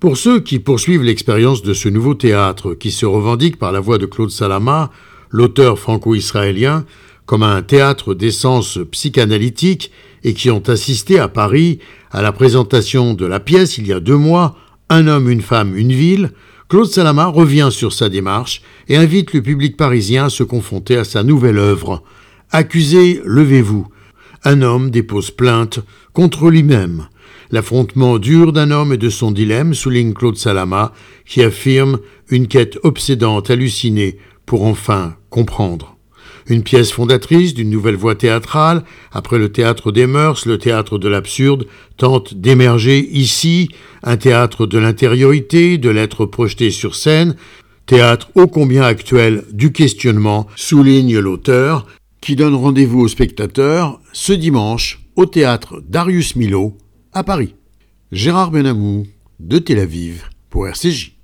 Pour ceux qui poursuivent l'expérience de ce nouveau théâtre qui se revendique par la voix de Claude Salama, l'auteur franco-israélien, comme un théâtre d'essence psychanalytique et qui ont assisté à Paris à la présentation de la pièce il y a deux mois, Un homme, une femme, une ville, Claude Salama revient sur sa démarche et invite le public parisien à se confronter à sa nouvelle œuvre. Accusé, levez-vous. Un homme dépose plainte contre lui-même. L'affrontement dur d'un homme et de son dilemme souligne Claude Salama, qui affirme une quête obsédante, hallucinée, pour enfin comprendre. Une pièce fondatrice d'une nouvelle voie théâtrale, après le théâtre des mœurs, le théâtre de l'absurde, tente d'émerger ici un théâtre de l'intériorité, de l'être projeté sur scène, théâtre ô combien actuel du questionnement, souligne l'auteur, qui donne rendez-vous aux spectateurs ce dimanche au théâtre Darius Milo à Paris. Gérard Benamou de Tel Aviv pour RCJ.